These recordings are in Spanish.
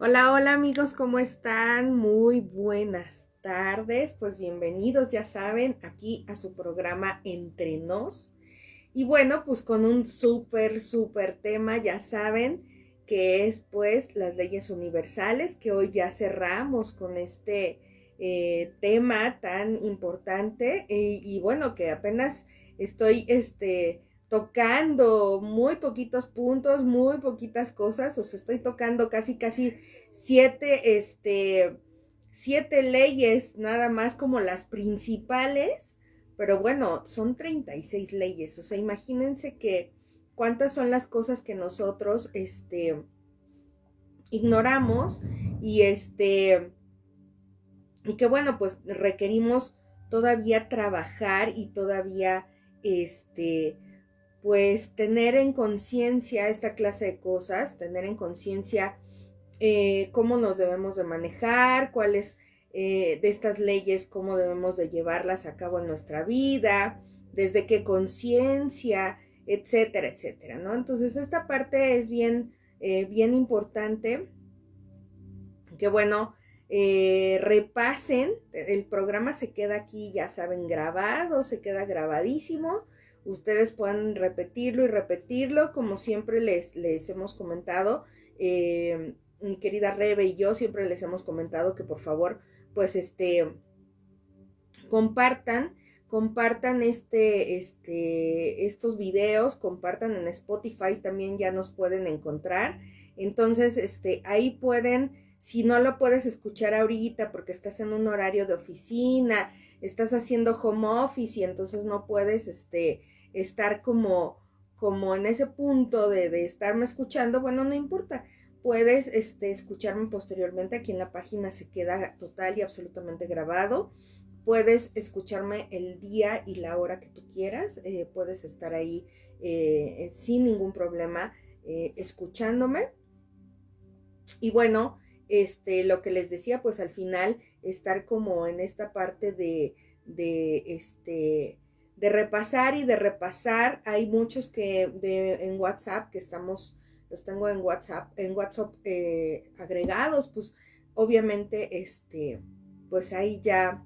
Hola, hola amigos, ¿cómo están? Muy buenas tardes. Pues bienvenidos, ya saben, aquí a su programa Entre Nos. Y bueno, pues con un súper, súper tema, ya saben, que es pues las leyes universales, que hoy ya cerramos con este eh, tema tan importante y bueno, que apenas estoy, este, tocando muy poquitos puntos, muy poquitas cosas, o sea, estoy tocando casi, casi siete, este, siete leyes, nada más como las principales, pero bueno, son 36 leyes, o sea, imagínense que cuántas son las cosas que nosotros, este, ignoramos y este, y que bueno, pues requerimos todavía trabajar y todavía, este, pues tener en conciencia esta clase de cosas, tener en conciencia eh, cómo nos debemos de manejar, cuáles eh, de estas leyes, cómo debemos de llevarlas a cabo en nuestra vida, desde qué conciencia, etcétera, etcétera, ¿no? Entonces esta parte es bien, eh, bien importante, que bueno, repasen, el programa se queda aquí, ya saben, grabado, se queda grabadísimo ustedes puedan repetirlo y repetirlo, como siempre les, les hemos comentado. Eh, mi querida Rebe y yo siempre les hemos comentado que por favor, pues este, compartan, compartan este, este, estos videos, compartan en Spotify, también ya nos pueden encontrar. Entonces, este, ahí pueden, si no lo puedes escuchar ahorita porque estás en un horario de oficina, estás haciendo home office y entonces no puedes, este, estar como, como en ese punto de, de estarme escuchando, bueno, no importa. Puedes este, escucharme posteriormente. Aquí en la página se queda total y absolutamente grabado. Puedes escucharme el día y la hora que tú quieras. Eh, puedes estar ahí eh, sin ningún problema eh, escuchándome. Y bueno, este, lo que les decía, pues al final estar como en esta parte de, de este, de repasar y de repasar. Hay muchos que de, en WhatsApp que estamos, los tengo en WhatsApp, en WhatsApp eh, agregados, pues obviamente, este, pues ahí ya,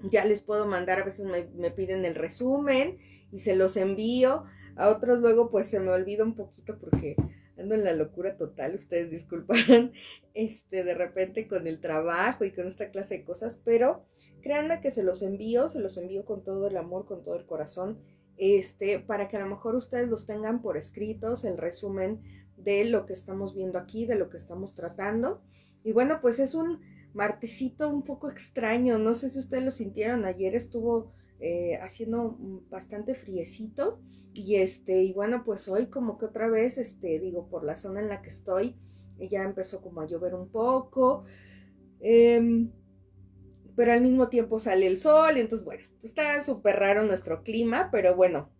ya les puedo mandar, a veces me, me piden el resumen y se los envío. A otros luego pues se me olvida un poquito porque ando en la locura total, ustedes disculparán, este, de repente con el trabajo y con esta clase de cosas, pero créanme que se los envío, se los envío con todo el amor, con todo el corazón, este, para que a lo mejor ustedes los tengan por escritos, el resumen de lo que estamos viendo aquí, de lo que estamos tratando. Y bueno, pues es un martesito un poco extraño, no sé si ustedes lo sintieron, ayer estuvo eh, haciendo bastante friecito. Y este y bueno pues hoy como que otra vez este digo por la zona en la que estoy ya empezó como a llover un poco em, pero al mismo tiempo sale el sol y entonces bueno está súper raro nuestro clima pero bueno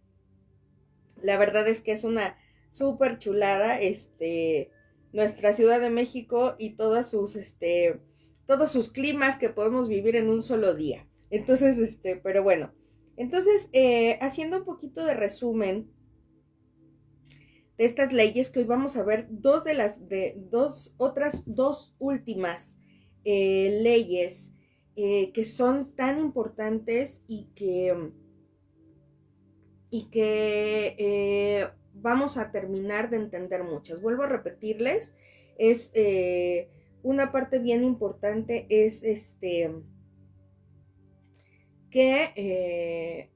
la verdad es que es una súper chulada este nuestra Ciudad de México y todas sus este todos sus climas que podemos vivir en un solo día entonces, este, pero bueno. Entonces, eh, haciendo un poquito de resumen de estas leyes, que hoy vamos a ver dos de las, de dos, otras dos últimas eh, leyes eh, que son tan importantes y que, y que vamos a terminar de entender muchas. Vuelvo a repetirles, es una parte bien importante, es este que eh,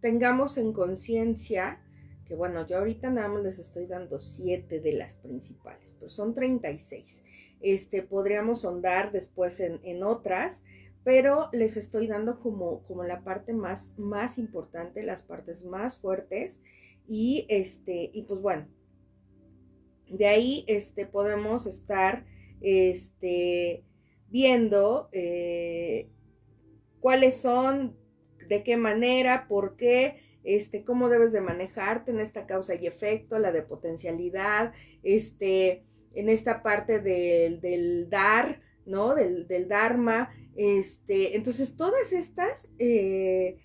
tengamos en conciencia que, bueno, yo ahorita nada más les estoy dando siete de las principales, pero son 36. Este, podríamos ahondar después en, otras, pero les estoy dando como, como la parte más, más importante, las partes más fuertes y este, y pues bueno, de ahí este, podemos estar este, viendo eh, cuáles son, de qué manera, por qué, este, cómo debes de manejarte en esta causa y efecto, la de potencialidad, este, en esta parte del, dar, ¿no? Del, del, Dharma. Este, entonces, todas estas eh,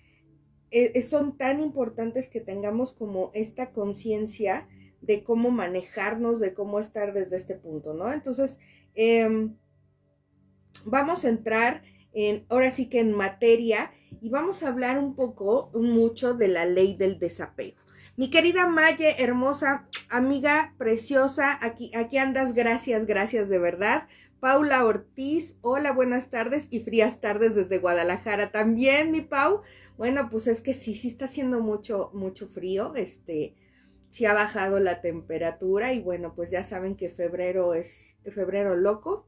eh, son tan importantes que tengamos como esta conciencia de cómo manejarnos, de cómo estar desde este punto, ¿no? Entonces, em, vamos a entrar en, ahora sí que en materia y vamos a hablar un poco, mucho de la ley del desapego. Mi querida Maye, hermosa, amiga preciosa, aquí, aquí andas, gracias, gracias de verdad. Paula Ortiz, hola, buenas tardes y frías tardes desde Guadalajara también, mi Pau. Bueno, pues es que sí, sí está haciendo mucho, mucho frío, este, sí ha bajado la temperatura y bueno, pues ya saben que febrero es febrero loco.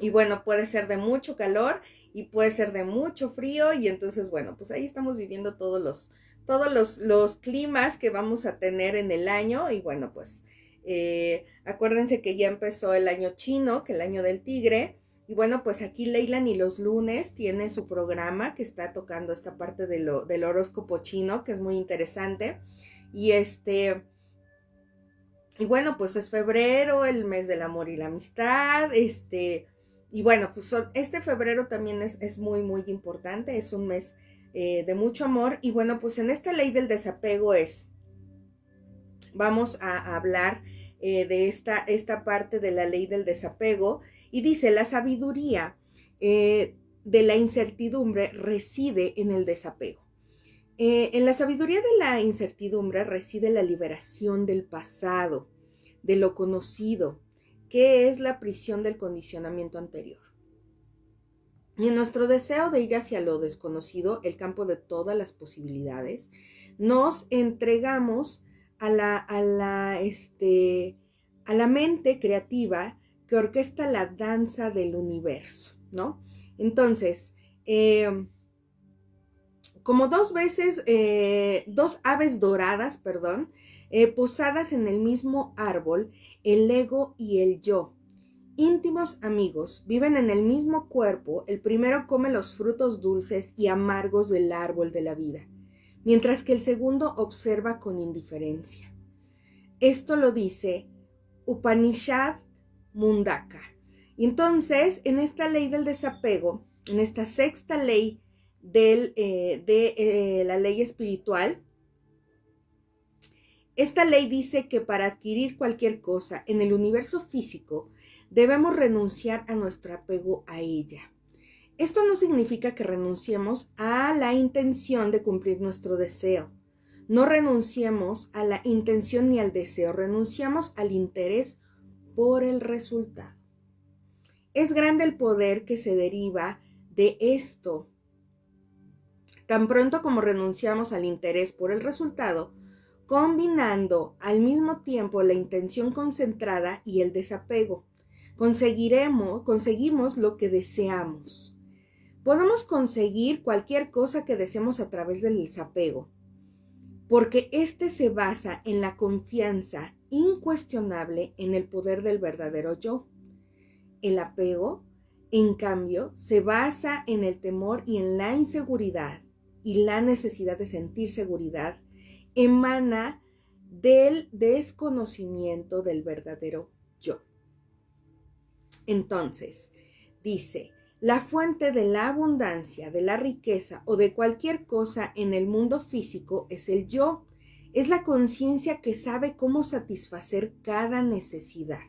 Y bueno, puede ser de mucho calor y puede ser de mucho frío y entonces, bueno, pues ahí estamos viviendo todos los, todos los, los climas que vamos a tener en el año y bueno, pues eh, acuérdense que ya empezó el año chino, que el año del tigre. Y bueno, pues aquí Leyland y los lunes tiene su programa que está tocando esta parte de lo, del horóscopo chino, que es muy interesante. Y este, y bueno, pues es febrero, el mes del amor y la amistad, este, y bueno, pues este febrero también es, es, muy, muy importante, es un mes eh, de mucho amor. Y bueno, pues en esta ley del desapego es, vamos a, hablar eh, de esta, esta parte de la ley del desapego. Y dice, la sabiduría eh, de la incertidumbre reside en el desapego. en la sabiduría de la incertidumbre reside la liberación del pasado, de lo conocido, que es la prisión del condicionamiento anterior. Y en nuestro deseo de ir hacia lo desconocido, el campo de todas las posibilidades, nos entregamos a la, a la, este, a la mente creativa que orquesta la danza del universo, ¿no? Entonces, em, como dos veces, eh, dos aves doradas, perdón, eh, posadas en el mismo árbol, el ego y el yo, íntimos amigos, viven en el mismo cuerpo, el primero come los frutos dulces y amargos del árbol de la vida, mientras que el segundo observa con indiferencia. Esto lo dice Upanishad Mundaka. entonces, en esta ley del desapego, en esta sexta ley del, eh, de eh, la ley espiritual, esta ley dice que para adquirir cualquier cosa en el universo físico, debemos renunciar a nuestro apego a ella. Esto no significa que renunciemos a la intención de cumplir nuestro deseo. No renunciemos a la intención ni al deseo, renunciamos al interés por el resultado. Es grande el poder que se deriva de esto. Tan pronto como renunciamos al interés por el resultado, combinando al mismo tiempo la intención concentrada y el desapego, conseguiremos, conseguimos lo que deseamos. Podemos conseguir cualquier cosa que deseemos a través del desapego, porque este se basa en la confianza incuestionable en el poder del verdadero yo. El apego, en cambio, se basa en el temor y en la inseguridad y la necesidad de sentir seguridad emana del desconocimiento del verdadero yo. Entonces, dice, la fuente de la abundancia, de la riqueza o de cualquier cosa en el mundo físico es el yo. Es la conciencia que sabe cómo satisfacer cada necesidad.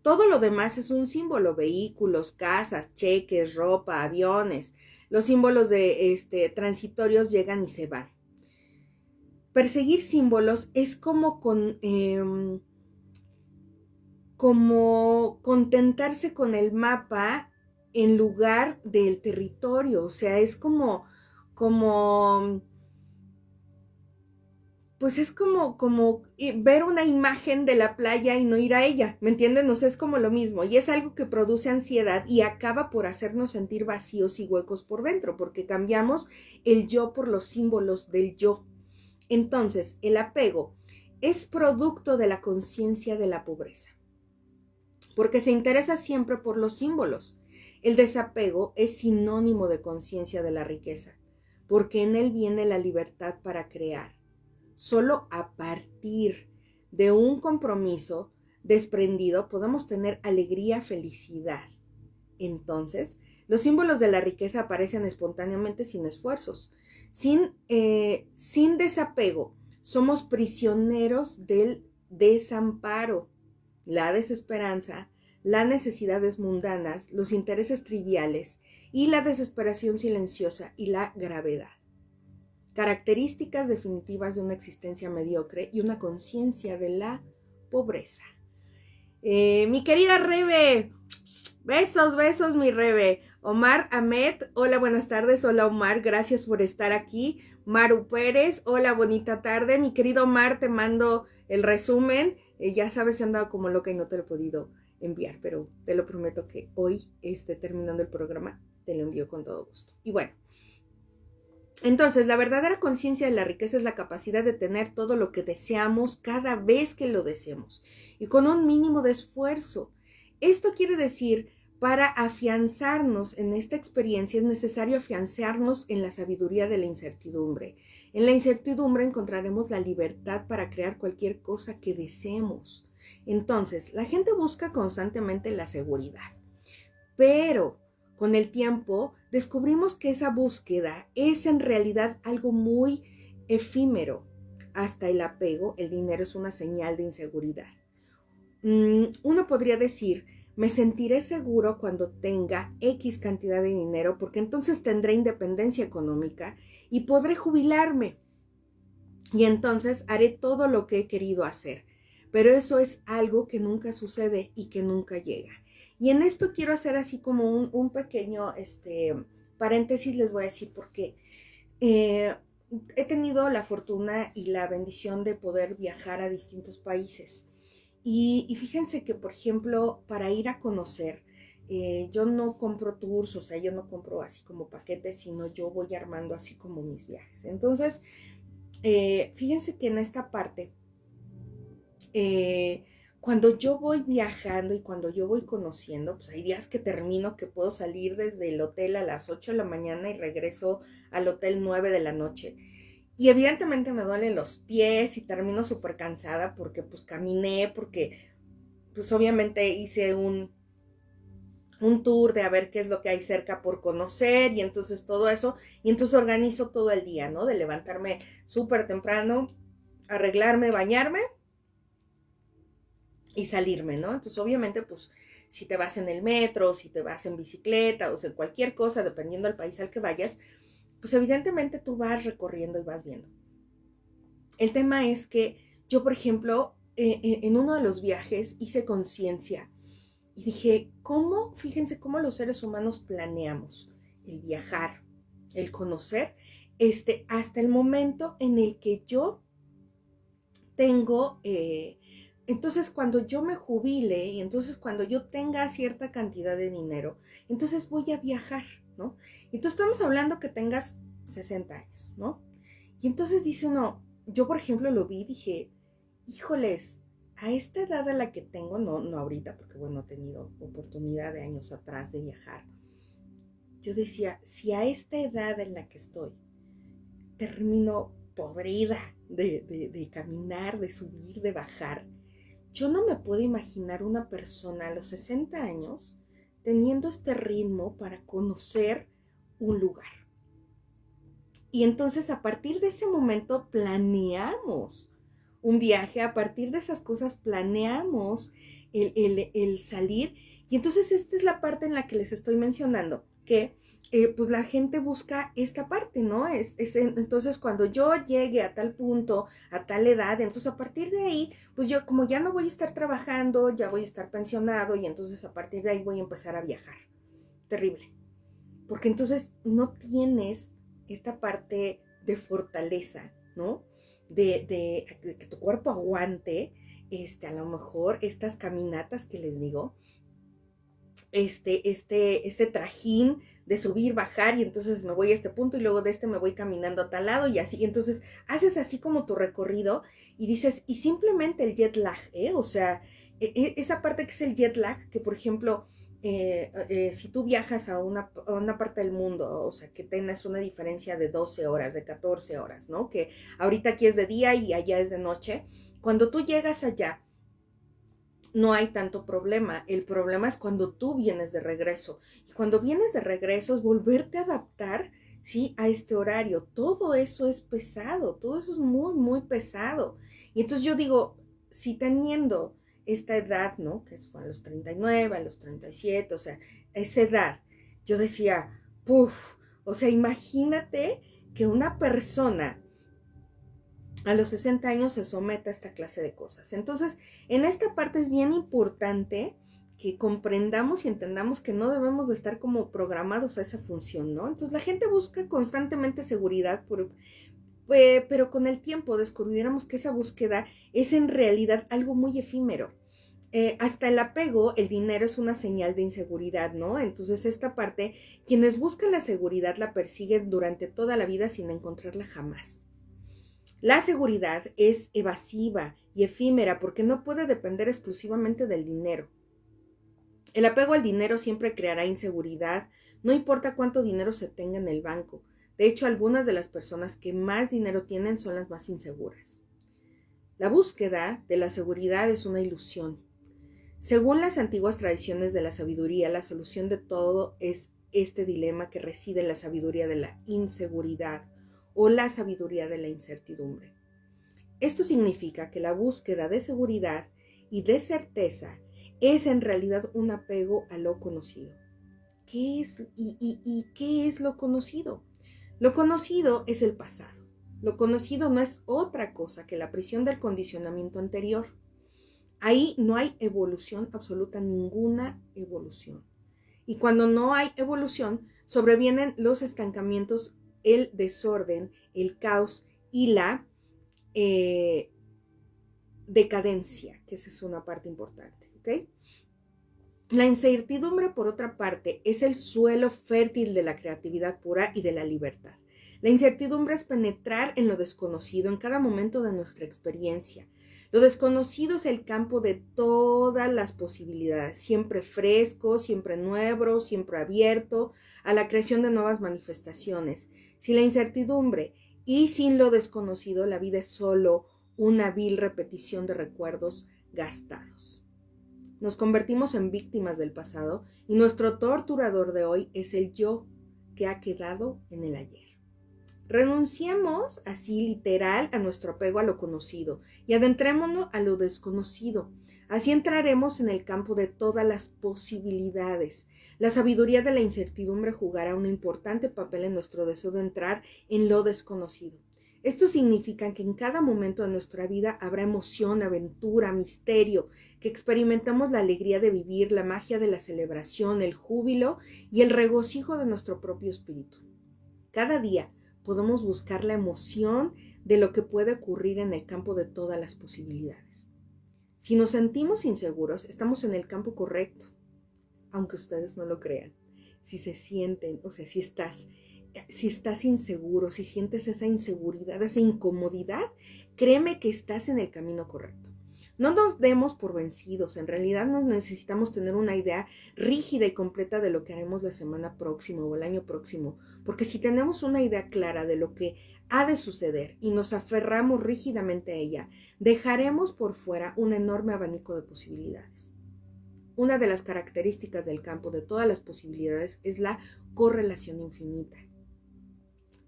Todo lo demás es un símbolo, vehículos, casas, cheques, ropa, aviones. Los símbolos de este, transitorios llegan y se van. Perseguir símbolos es como con, em, como contentarse con el mapa en lugar del territorio, o sea, es como, como, pues es como, como ver una imagen de la playa y no ir a ella, ¿me entienden? O sea, es como lo mismo y es algo que produce ansiedad y acaba por hacernos sentir vacíos y huecos por dentro, porque cambiamos el yo por los símbolos del yo. Entonces, el apego es producto de la conciencia de la pobreza porque se interesa siempre por los símbolos. El desapego es sinónimo de conciencia de la riqueza, porque en él viene la libertad para crear. Solo a partir de un compromiso desprendido podemos tener alegría, felicidad. Entonces, los símbolos de la riqueza aparecen espontáneamente sin esfuerzos. Sin, eh, sin desapego, somos prisioneros del desamparo, la desesperanza, las necesidades mundanas, los intereses triviales y la desesperación silenciosa y la gravedad. Características definitivas de una existencia mediocre y una conciencia de la pobreza. Eh, mi querida Rebe, besos, besos, mi Rebe. Omar Ahmed, hola, buenas tardes. Hola, Omar, gracias por estar aquí. Maru Pérez, hola, bonita tarde. Mi querido Omar, te mando el resumen. Eh, ya sabes, he andado como loca y no te lo he podido enviar, pero te lo prometo que hoy, esté terminando el programa, te lo envío con todo gusto. Y bueno, entonces, la verdadera conciencia de la riqueza es la capacidad de tener todo lo que deseamos cada vez que lo deseemos y con un mínimo de esfuerzo. Esto quiere decir, para afianzarnos en esta experiencia es necesario afianzarnos en la sabiduría de la incertidumbre. En la incertidumbre encontraremos la libertad para crear cualquier cosa que deseemos. Entonces, la gente busca constantemente la seguridad, pero con el tiempo descubrimos que esa búsqueda es en realidad algo muy efímero. Hasta el apego, el dinero es una señal de inseguridad. Mm, uno podría decir, me sentiré seguro cuando tenga X cantidad de dinero porque entonces tendré independencia económica y podré jubilarme. Y entonces haré todo lo que he querido hacer. Pero eso es algo que nunca sucede y que nunca llega. Y en esto quiero hacer así como un, pequeño este, paréntesis, les voy a decir porque eh, he tenido la fortuna y la bendición de poder viajar a distintos países. Y, fíjense que, por ejemplo, para ir a conocer, eh, yo no compro tours, o sea, yo no compro así como paquetes, sino yo voy armando así como mis viajes. Entonces, eh, fíjense que en esta parte, eh, cuando yo voy viajando y cuando yo voy conociendo, pues hay días que termino que puedo salir desde el hotel a las 8 de la mañana y regreso al hotel 9 de la noche. Y evidentemente me duelen los pies y termino súper cansada porque pues caminé, porque pues obviamente hice un, un tour de a ver qué es lo que hay cerca por conocer y entonces todo eso. Y entonces organizo todo el día, ¿no? De levantarme súper temprano, arreglarme, bañarme y salirme, ¿no? Entonces obviamente pues si te vas en el metro, si te vas en bicicleta o sea, cualquier cosa, dependiendo del país al que vayas, pues evidentemente tú vas recorriendo y vas viendo. El tema es que yo, por ejemplo, eh, eh, en uno de los viajes hice conciencia y dije, ¿cómo? Fíjense cómo los seres humanos planeamos el viajar, el conocer, este, hasta el momento en el que yo tengo, eh, entonces cuando yo me jubile entonces cuando yo tenga cierta cantidad de dinero, entonces voy a viajar. ¿No? Entonces estamos hablando que tengas 60 años, ¿no? Y entonces dice uno, yo por ejemplo lo vi y dije, híjoles, a esta edad a la que tengo, no, no ahorita, porque bueno, he tenido oportunidad de años atrás de viajar, yo decía, si a esta edad en la que estoy termino podrida de, de caminar, de subir, de bajar, yo no me puedo imaginar una persona a los 60 años teniendo este ritmo para conocer un lugar. Y entonces a partir de ese momento planeamos un viaje, a partir de esas cosas planeamos el, salir. Y entonces esta es la parte en la que les estoy mencionando, eh, pues la gente busca esta parte, ¿no? Es, entonces cuando yo llegue a tal punto, a tal edad, entonces a partir de ahí, pues yo como ya no voy a estar trabajando, ya voy a estar pensionado y entonces a partir de ahí voy a empezar a viajar. Terrible. Porque entonces no tienes esta parte de fortaleza, ¿no? De, de, que tu cuerpo aguante, este, a lo mejor estas caminatas que les digo, este, este, este trajín de subir, bajar y entonces me voy a este punto y luego de este me voy caminando a tal lado y así. entonces haces así como tu recorrido y dices, y simplemente el jet lag, ¿eh? O sea, e, e, esa parte que es el jet lag, que por ejemplo, eh, eh, si tú viajas a una, a una, parte del mundo, o sea, que tengas una diferencia de 12 horas, de 14 horas, ¿no? Que ahorita aquí es de día y allá es de noche. Cuando tú llegas allá, no hay tanto problema. El problema es cuando tú vienes de regreso. Y cuando vienes de regreso es volverte a adaptar ¿sí? A este horario. Todo eso es pesado, todo eso es muy, muy pesado. Y entonces yo digo, si teniendo esta edad, ¿no? Que fue a los 39, a los 37, o sea, esa edad, yo decía, puff, o sea, imagínate que una persona a los 60 años se someta a esta clase de cosas. Entonces, en esta parte es bien importante que comprendamos y entendamos que no debemos de estar como programados a esa función, ¿no? Entonces la gente busca constantemente seguridad, pero con el tiempo descubriéramos que esa búsqueda es en realidad algo muy efímero. Eh, hasta el apego, el dinero es una señal de inseguridad, ¿no? Entonces esta parte, quienes buscan la seguridad la persiguen durante toda la vida sin encontrarla jamás. La seguridad es evasiva y efímera porque no puede depender exclusivamente del dinero. El apego al dinero siempre creará inseguridad, no importa cuánto dinero se tenga en el banco. De hecho, algunas de las personas que más dinero tienen son las más inseguras. La búsqueda de la seguridad es una ilusión. Según las antiguas tradiciones de la sabiduría, la solución de todo es este dilema que reside en la sabiduría de la inseguridad o la sabiduría de la incertidumbre. Esto significa que la búsqueda de seguridad y de certeza es en realidad un apego a lo conocido. ¿Qué es y, qué es lo conocido? Lo conocido es el pasado. Lo conocido no es otra cosa que la prisión del condicionamiento anterior. Ahí no hay evolución absoluta, ninguna evolución. Y cuando no hay evolución, sobrevienen los estancamientos el desorden, el caos y la eh, decadencia, que esa es una parte importante. La incertidumbre, por otra parte, es el suelo fértil de la creatividad pura y de la libertad. La incertidumbre es penetrar en lo desconocido en cada momento de nuestra experiencia. Lo desconocido es el campo de todas las posibilidades, siempre fresco, siempre nuevo, siempre abierto a la creación de nuevas manifestaciones. Sin la incertidumbre y sin lo desconocido, la vida es solo una vil repetición de recuerdos gastados. Nos convertimos en víctimas del pasado y nuestro torturador de hoy es el yo que ha quedado en el ayer. Renunciemos así literal a nuestro apego a lo conocido y adentrémonos a lo desconocido. Así entraremos en el campo de todas las posibilidades. La sabiduría de la incertidumbre jugará un importante papel en nuestro deseo de entrar en lo desconocido. Esto significa que en cada momento de nuestra vida habrá emoción, aventura, misterio, que experimentamos la alegría de vivir, la magia de la celebración, el júbilo y el regocijo de nuestro propio espíritu. Cada día podemos buscar la emoción de lo que puede ocurrir en el campo de todas las posibilidades. Si nos sentimos inseguros, estamos en el campo correcto, aunque ustedes no lo crean. Si se sienten, o sea, si estás, si estás inseguro, si sientes esa inseguridad, esa incomodidad, créeme que estás en el camino correcto. No nos demos por vencidos, en realidad no necesitamos tener una idea rígida y completa de lo que haremos la semana próxima o el año próximo, porque si tenemos una idea clara de lo que ha de suceder y nos aferramos rígidamente a ella, dejaremos por fuera un enorme abanico de posibilidades. Una de las características del campo de todas las posibilidades es la correlación infinita.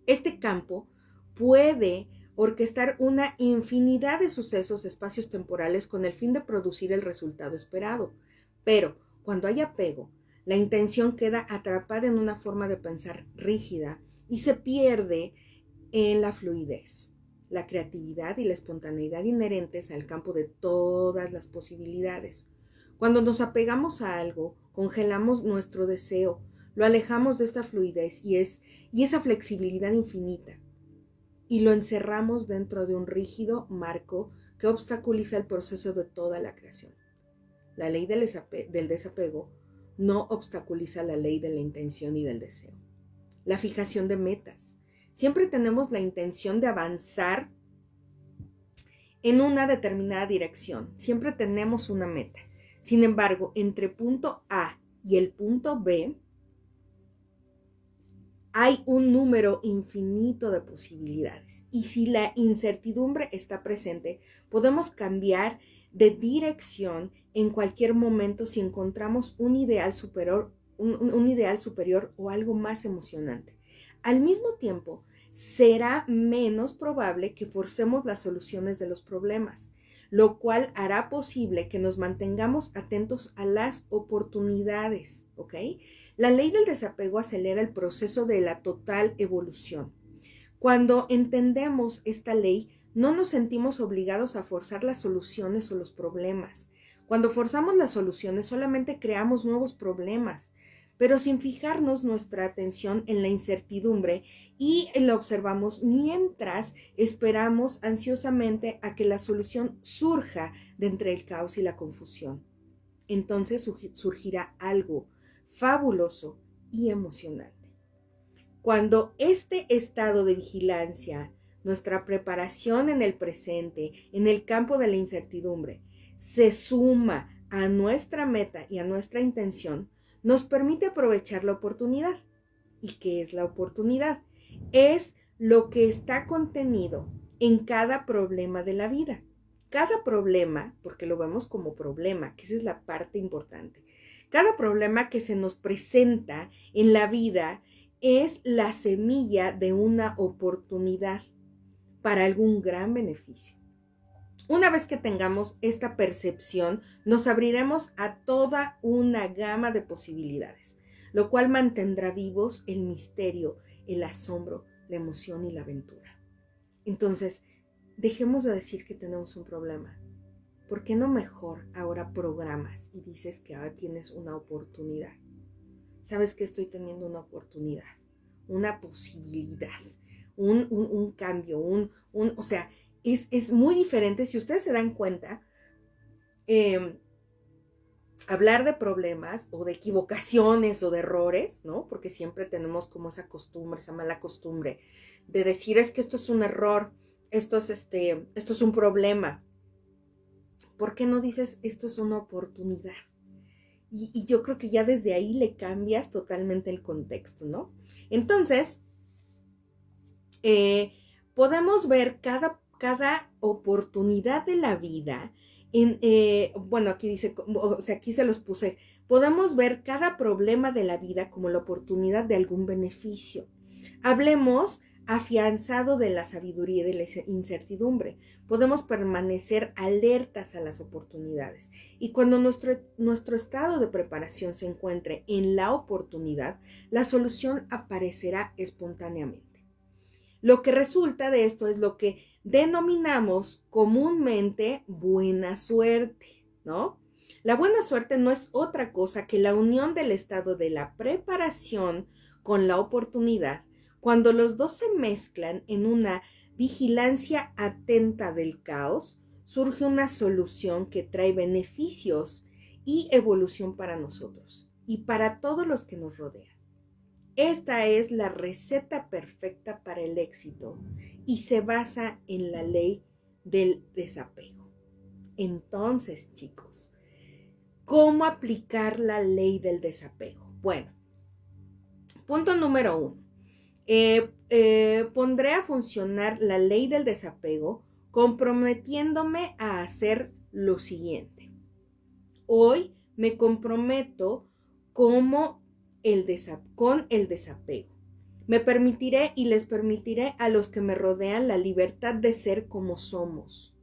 Este campo puede orquestar una infinidad de sucesos espacios temporales con el fin de producir el resultado esperado. Pero cuando hay apego, la intención queda atrapada en una forma de pensar rígida y se pierde en la fluidez, la creatividad y la espontaneidad inherentes al campo de todas las posibilidades. Cuando nos apegamos a algo, congelamos nuestro deseo, lo alejamos de esta fluidez y, y esa flexibilidad infinita y lo encerramos dentro de un rígido marco que obstaculiza el proceso de toda la creación. La ley del, desapego no obstaculiza la ley de la intención y del deseo. La fijación de metas. Siempre tenemos la intención de avanzar en una determinada dirección. Siempre tenemos una meta. Sin embargo, entre punto A y el punto B hay un número infinito de posibilidades. Y si la incertidumbre está presente, podemos cambiar de dirección en cualquier momento si encontramos un ideal superior, un, ideal superior o algo más emocionante. Al mismo tiempo, será menos probable que forcemos las soluciones de los problemas, lo cual hará posible que nos mantengamos atentos a las oportunidades, ¿ok? La ley del desapego acelera el proceso de la total evolución. Cuando entendemos esta ley, no nos sentimos obligados a forzar las soluciones o los problemas. Cuando forzamos las soluciones solamente creamos nuevos problemas, pero sin fijarnos nuestra atención en la incertidumbre y la observamos mientras esperamos ansiosamente a que la solución surja de entre el caos y la confusión. Entonces surgirá algo fabuloso y emocionante. Cuando este estado de vigilancia, nuestra preparación en el presente, en el campo de la incertidumbre, se suma a nuestra meta y a nuestra intención, nos permite aprovechar la oportunidad. ¿Y qué es la oportunidad? Es lo que está contenido en cada problema de la vida. Cada problema, porque lo vemos como problema, que esa es la parte importante, cada problema que se nos presenta en la vida es la semilla de una oportunidad para algún gran beneficio. Una vez que tengamos esta percepción, nos abriremos a toda una gama de posibilidades, lo cual mantendrá vivos el misterio, el asombro, la emoción y la aventura. Entonces, dejemos de decir que tenemos un problema ¿por qué no mejor ahora programas y dices que ahora tienes una oportunidad? Sabes que estoy teniendo una oportunidad, una posibilidad, un, cambio, un, o sea, es, muy diferente. Si ustedes se dan cuenta, em, hablar de problemas o de equivocaciones o de errores, ¿no? Porque siempre tenemos como esa costumbre, esa mala costumbre de decir es que esto es un error, esto es este, esto es un problema. ¿Por qué no dices esto es una oportunidad? Y, yo creo que ya desde ahí le cambias totalmente el contexto, ¿no? Entonces, eh, podemos ver cada, cada oportunidad de la vida en, eh, bueno, aquí dice, o sea, aquí se los puse, podemos ver cada problema de la vida como la oportunidad de algún beneficio. Hablemos afianzado de la sabiduría y de la incertidumbre. Podemos permanecer alertas a las oportunidades. Y cuando nuestro, nuestro estado de preparación se encuentre en la oportunidad, la solución aparecerá espontáneamente. Lo que resulta de esto es lo que denominamos comúnmente buena suerte, ¿no? La buena suerte no es otra cosa que la unión del estado de la preparación con la oportunidad cuando los dos se mezclan en una vigilancia atenta del caos, surge una solución que trae beneficios y evolución para nosotros y para todos los que nos rodean. Esta es la receta perfecta para el éxito y se basa en la ley del desapego. Entonces, chicos, ¿cómo aplicar la ley del desapego? Bueno, punto número uno. Eh, eh, pondré a funcionar la ley del desapego comprometiéndome a hacer lo siguiente. Hoy me comprometo como el con el desapego. Me permitiré y les permitiré a los que me rodean la libertad de ser como somos.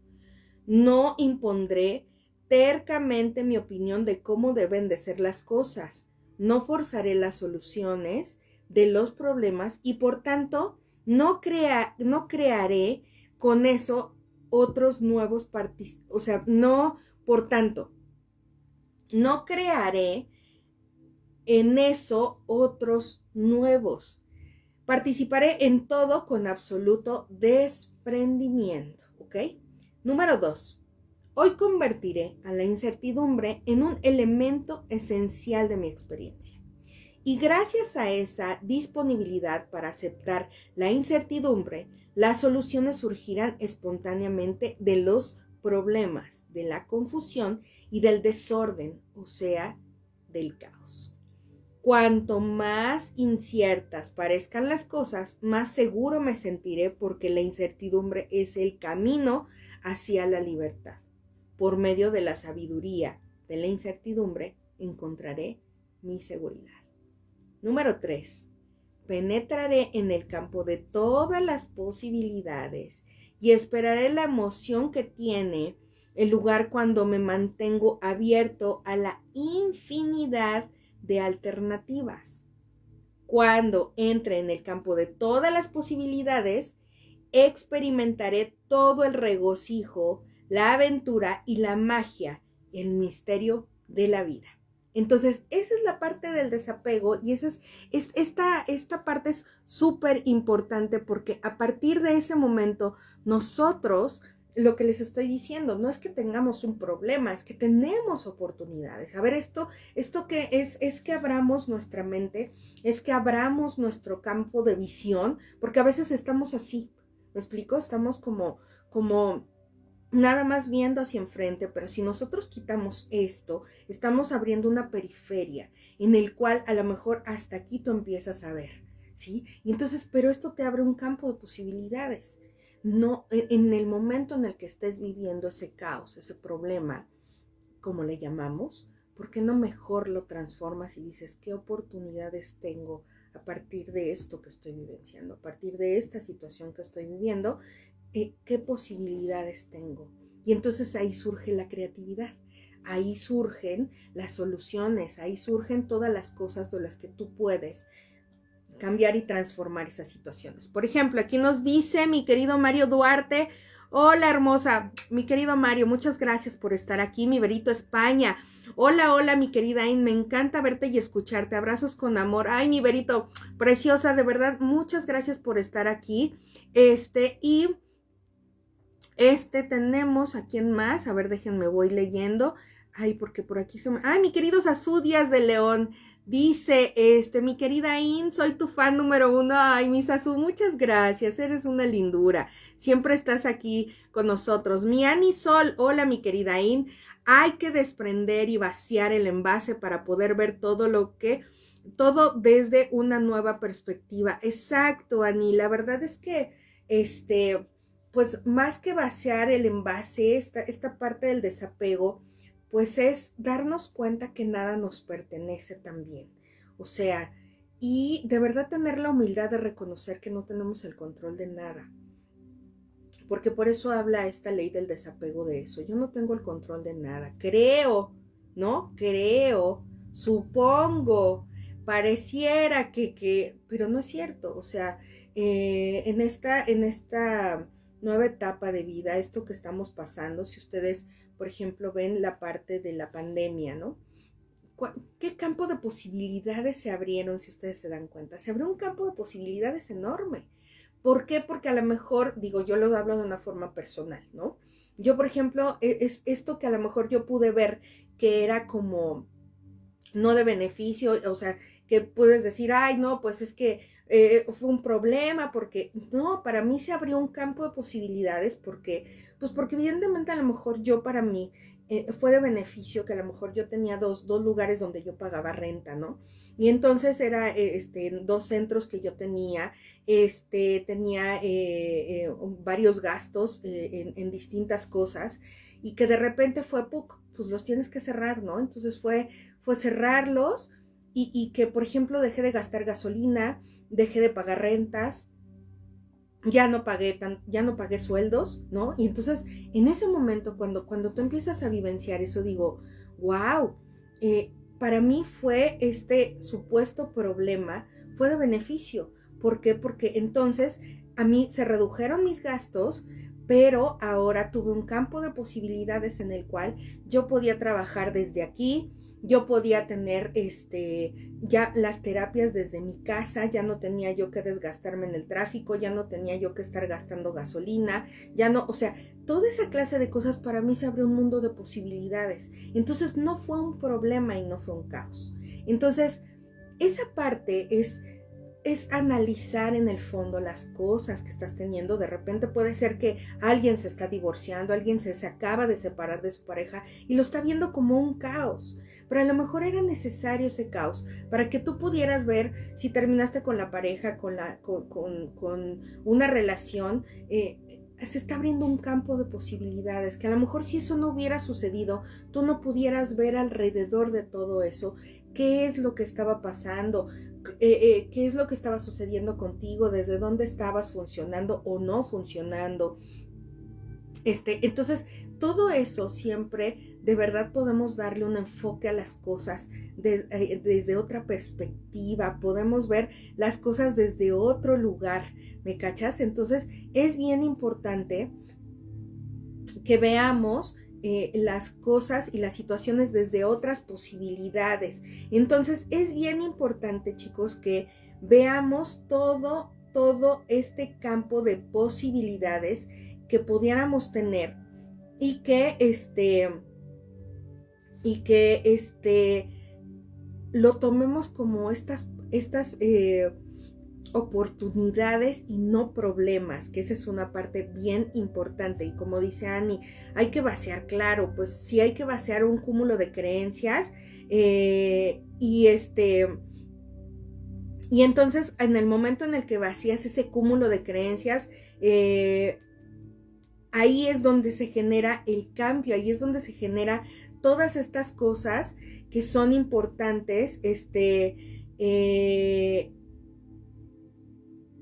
No impondré tercamente mi opinión de cómo deben de ser las cosas. No forzaré las soluciones de los problemas y por tanto no, crea, no crearé con eso otros nuevos participantes, o sea, no, por tanto, no crearé en eso otros nuevos. Participaré en todo con absoluto desprendimiento, ¿ok? Número dos. Hoy convertiré a la incertidumbre en un elemento esencial de mi experiencia. Y gracias a esa disponibilidad para aceptar la incertidumbre, las soluciones surgirán espontáneamente de los problemas, de la confusión y del desorden, o sea, del caos. Cuanto más inciertas parezcan las cosas, más seguro me sentiré porque la incertidumbre es el camino hacia la libertad. Por medio de la sabiduría de la incertidumbre encontraré mi seguridad. Número 3. penetraré en el campo de todas las posibilidades y esperaré la emoción que tiene el lugar cuando me mantengo abierto a la infinidad de alternativas. Cuando entre en el campo de todas las posibilidades, experimentaré todo el regocijo, la aventura y la magia, el misterio de la vida. Entonces, esa es la parte del desapego y esa es, esta, esta parte es súper importante porque a partir de ese momento nosotros, lo que les estoy diciendo, no es que tengamos un problema, es que tenemos oportunidades. A ver, esto, esto que es, es que abramos nuestra mente, es que abramos nuestro campo de visión, porque a veces estamos así, ¿me explico? Estamos como, como nada más viendo hacia enfrente, pero si nosotros quitamos esto, estamos abriendo una periferia en el cual a lo mejor hasta aquí tú empiezas a ver, ¿sí? Y entonces, pero esto te abre un campo de posibilidades. No, e, en el momento en el que estés viviendo ese caos, ese problema, como le llamamos, ¿por qué no mejor lo transformas y dices qué oportunidades tengo a partir de esto que estoy vivenciando, a partir de esta situación que estoy viviendo eh, qué posibilidades tengo. Y entonces ahí surge la creatividad, ahí surgen las soluciones, ahí surgen todas las cosas de las que tú puedes cambiar y transformar esas situaciones. Por ejemplo, aquí nos dice mi querido Mario Duarte, hola hermosa, mi querido Mario, muchas gracias por estar aquí, mi verito España. Hola, hola, mi querida In, me encanta verte y escucharte. Abrazos con amor. Ay, mi verito, preciosa, de verdad, muchas gracias por estar aquí. Este, y este tenemos a quién más. A ver, déjenme, voy leyendo. Ay, porque por aquí se me. Ay, mi querido Díaz de León. Dice, este, mi querida In, soy tu fan número uno. Ay, mi Sasu, muchas gracias. Eres una lindura. Siempre estás aquí con nosotros. Mi Ani Sol, hola, mi querida In. Hay que desprender y vaciar el envase para poder ver todo lo que, todo desde una nueva perspectiva. Exacto, Ani. La verdad es que, este, pues más que vaciar el envase, esta, esta parte del desapego, pues es darnos cuenta que nada nos pertenece también. O sea, y de verdad tener la humildad de reconocer que no tenemos el control de nada. Porque por eso habla esta ley del desapego de eso. Yo no tengo el control de nada. Creo, ¿no? Creo, supongo, pareciera que, que pero no es cierto. O sea, eh, en esta, en esta nueva etapa de vida, esto que estamos pasando, si ustedes, por ejemplo, ven la parte de la pandemia, ¿no? ¿Qué campo de posibilidades se abrieron, si ustedes se dan cuenta? Se abrió un campo de posibilidades enorme. ¿Por qué? Porque a lo mejor, digo, yo lo hablo de una forma personal, ¿no? Yo, por ejemplo, e, es esto que a lo mejor yo pude ver que era como no de beneficio, o sea, que puedes decir, ay, no, pues es que eh, fue un problema, porque no, para mí se abrió un campo de posibilidades, porque, pues porque evidentemente a lo mejor yo para mí eh, fue de beneficio que a lo mejor yo tenía dos, dos, lugares donde yo pagaba renta, ¿no? Y entonces era eh, este, dos centros que yo tenía, este, tenía varios gastos en, en, distintas cosas y que de repente fue, pues los tienes que cerrar, ¿no? Entonces fue, fue cerrarlos y, que, por ejemplo, dejé de gastar gasolina, dejé de pagar rentas, ya no pagué tan, ya no pagué sueldos, ¿no? Y entonces, en ese momento, cuando, cuando tú empiezas a vivenciar eso, digo, wow, eh, para mí fue este supuesto problema, fue de beneficio. ¿Por qué? Porque entonces a mí se redujeron mis gastos, pero ahora tuve un campo de posibilidades en el cual yo podía trabajar desde aquí, yo podía tener este ya las terapias desde mi casa, ya no tenía yo que desgastarme en el tráfico, ya no tenía yo que estar gastando gasolina, ya no, o sea, toda esa clase de cosas para mí se abrió un mundo de posibilidades. Entonces no fue un problema y no fue un caos. Entonces, esa parte es es analizar en el fondo las cosas que estás teniendo. De repente puede ser que alguien se está divorciando, alguien se, se, acaba de separar de su pareja y lo está viendo como un caos pero a lo mejor era necesario ese caos para que tú pudieras ver si terminaste con la pareja, con, la, con, una relación. Eh, se está abriendo un campo de posibilidades, que a lo mejor si eso no hubiera sucedido, tú no pudieras ver alrededor de todo eso qué es lo que estaba pasando, eh, eh, qué es lo que estaba sucediendo contigo, desde dónde estabas funcionando o no funcionando. Este, entonces, todo eso siempre de verdad podemos darle un enfoque a las cosas eh, desde otra perspectiva, podemos ver las cosas desde otro lugar, ¿me cachas? Entonces, es bien importante que veamos eh, las cosas y las situaciones desde otras posibilidades. Entonces es bien importante, chicos, que veamos todo, todo este campo de posibilidades que pudiéramos tener y que este y que este lo tomemos como estas estas eh, oportunidades y no problemas, que esa es una parte bien importante. Y como dice Annie, hay que vaciar, claro, pues sí hay que vaciar un cúmulo de creencias eh, y este... Y entonces en el momento en el que vacías ese cúmulo de creencias, eh, ahí es donde se genera el cambio, ahí es donde se genera todas estas cosas que son importantes, este, eh,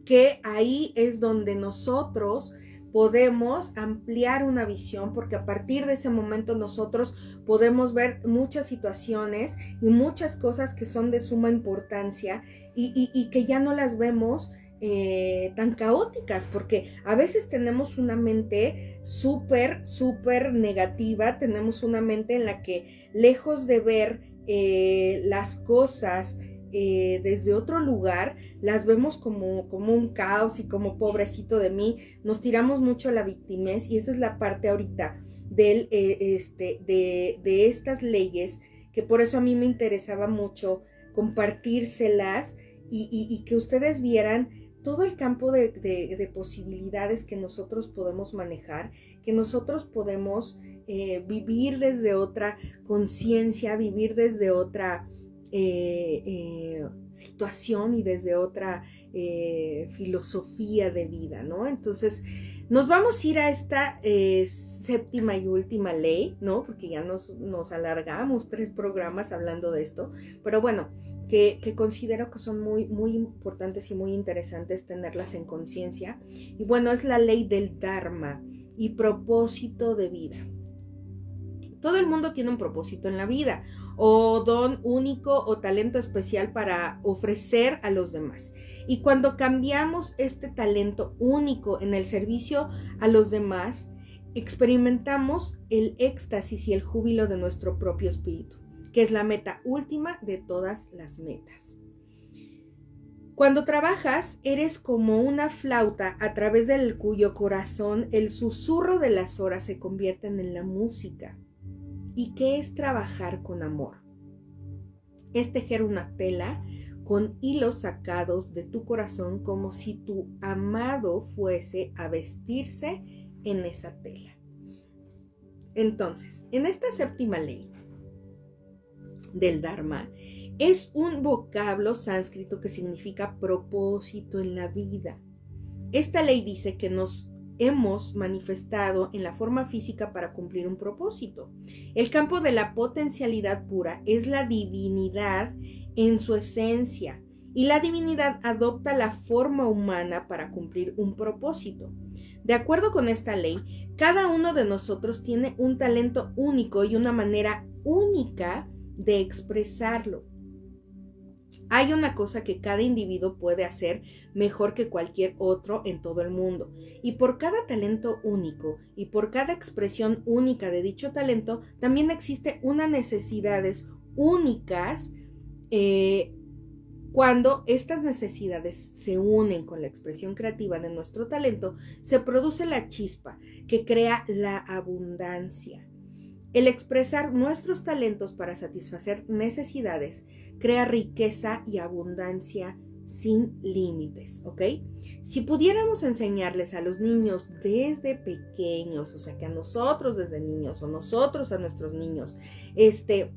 que ahí es donde nosotros podemos ampliar una visión porque a partir de ese momento nosotros podemos ver muchas situaciones y muchas cosas que son de suma importancia y, que ya no las vemos eh, tan caóticas, porque a veces tenemos una mente súper, súper negativa, tenemos una mente en la que lejos de ver eh, las cosas eh, desde otro lugar, las vemos como, como un caos y como pobrecito de mí, nos tiramos mucho a la victimez y esa es la parte ahorita del, eh, este, de, de, estas leyes, que por eso a mí me interesaba mucho compartírselas y, y, que ustedes vieran todo el campo de, de, posibilidades que nosotros podemos manejar, que nosotros podemos eh, vivir desde otra conciencia, vivir desde otra eh, eh, situación y desde otra eh, filosofía de vida, ¿no? Entonces, nos vamos a ir a esta séptima y última ley, ¿no? Porque ya nos, nos, alargamos tres programas hablando de esto, pero bueno, que, que considero que son muy, muy importantes y muy interesantes tenerlas en conciencia. Y bueno, es la ley del Dharma y propósito de vida. Todo el mundo tiene un propósito en la vida, o don único o talento especial para ofrecer a los demás. Y cuando cambiamos este talento único en el servicio a los demás, experimentamos el éxtasis y el júbilo de nuestro propio espíritu, que es la meta última de todas las metas. Cuando trabajas, eres como una flauta a través del cuyo corazón el susurro de las horas se convierte en la música. ¿Y qué es trabajar con amor? Es tejer una tela con hilos sacados de tu corazón como si tu amado fuese a vestirse en esa tela. Entonces, en esta séptima ley del Dharma, es un vocablo sánscrito que significa propósito en la vida. Esta ley dice que nos hemos manifestado en la forma física para cumplir un propósito. El campo de la potencialidad pura es la divinidad en su esencia y la divinidad adopta la forma humana para cumplir un propósito. De acuerdo con esta ley, cada uno de nosotros tiene un talento único y una manera única de expresarlo. Hay una cosa que cada individuo puede hacer mejor que cualquier otro en todo el mundo. Y por cada talento único y por cada expresión única de dicho talento, también existe unas necesidades únicas eh, cuando estas necesidades se unen con la expresión creativa de nuestro talento, se produce la chispa que crea la abundancia. El expresar nuestros talentos para satisfacer necesidades crea riqueza y abundancia sin límites, ¿ok? Si pudiéramos enseñarles a los niños desde pequeños, o sea, que a nosotros desde niños o nosotros a nuestros niños, este,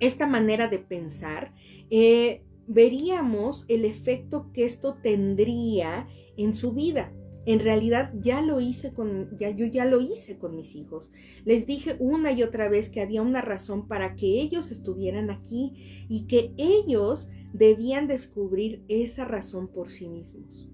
esta manera de pensar, eh, veríamos el efecto que esto tendría en su vida. En realidad ya lo hice con, ya, yo ya lo hice con mis hijos. Les dije una y otra vez que había una razón para que ellos estuvieran aquí y que ellos debían descubrir esa razón por sí mismos.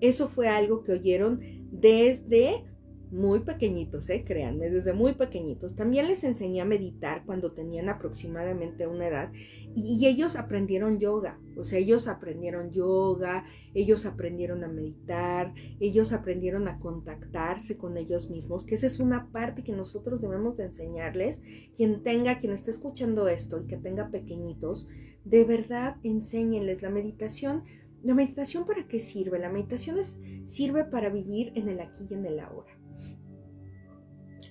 Eso fue algo que oyeron desde muy pequeñitos, ¿eh? créanme, desde muy pequeñitos. También les enseñé a meditar cuando tenían aproximadamente una edad y, ellos aprendieron yoga, o sea, ellos aprendieron yoga, ellos aprendieron a meditar, ellos aprendieron a contactarse con ellos mismos, que esa es una parte que nosotros debemos de enseñarles. Quien tenga, quien esté escuchando esto y que tenga pequeñitos, de verdad enséñenles la meditación. ¿La meditación para qué sirve? La meditación es, sirve para vivir en el aquí y en el ahora.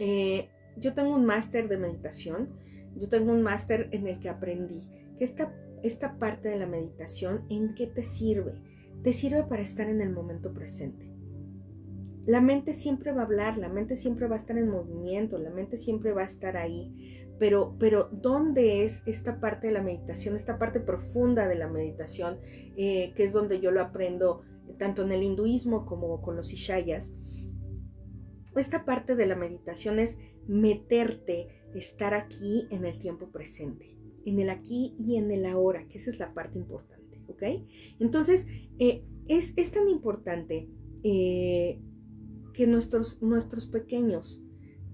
Eh, yo tengo un máster de meditación, yo tengo un máster en el que aprendí que esta, esta parte de la meditación, ¿en qué te sirve? Te sirve para estar en el momento presente. La mente siempre va a hablar, la mente siempre va a estar en movimiento, la mente siempre va a estar ahí. Pero, pero ¿dónde es esta parte de la meditación, esta parte profunda de la meditación, eh, que es donde yo lo aprendo tanto en el hinduismo como con los ishayas? Esta parte de la meditación es meterte, estar aquí en el tiempo presente, en el aquí y en el ahora, que esa es la parte importante, ¿ok? Entonces, eh, es, tan importante eh, que nuestros, nuestros pequeños,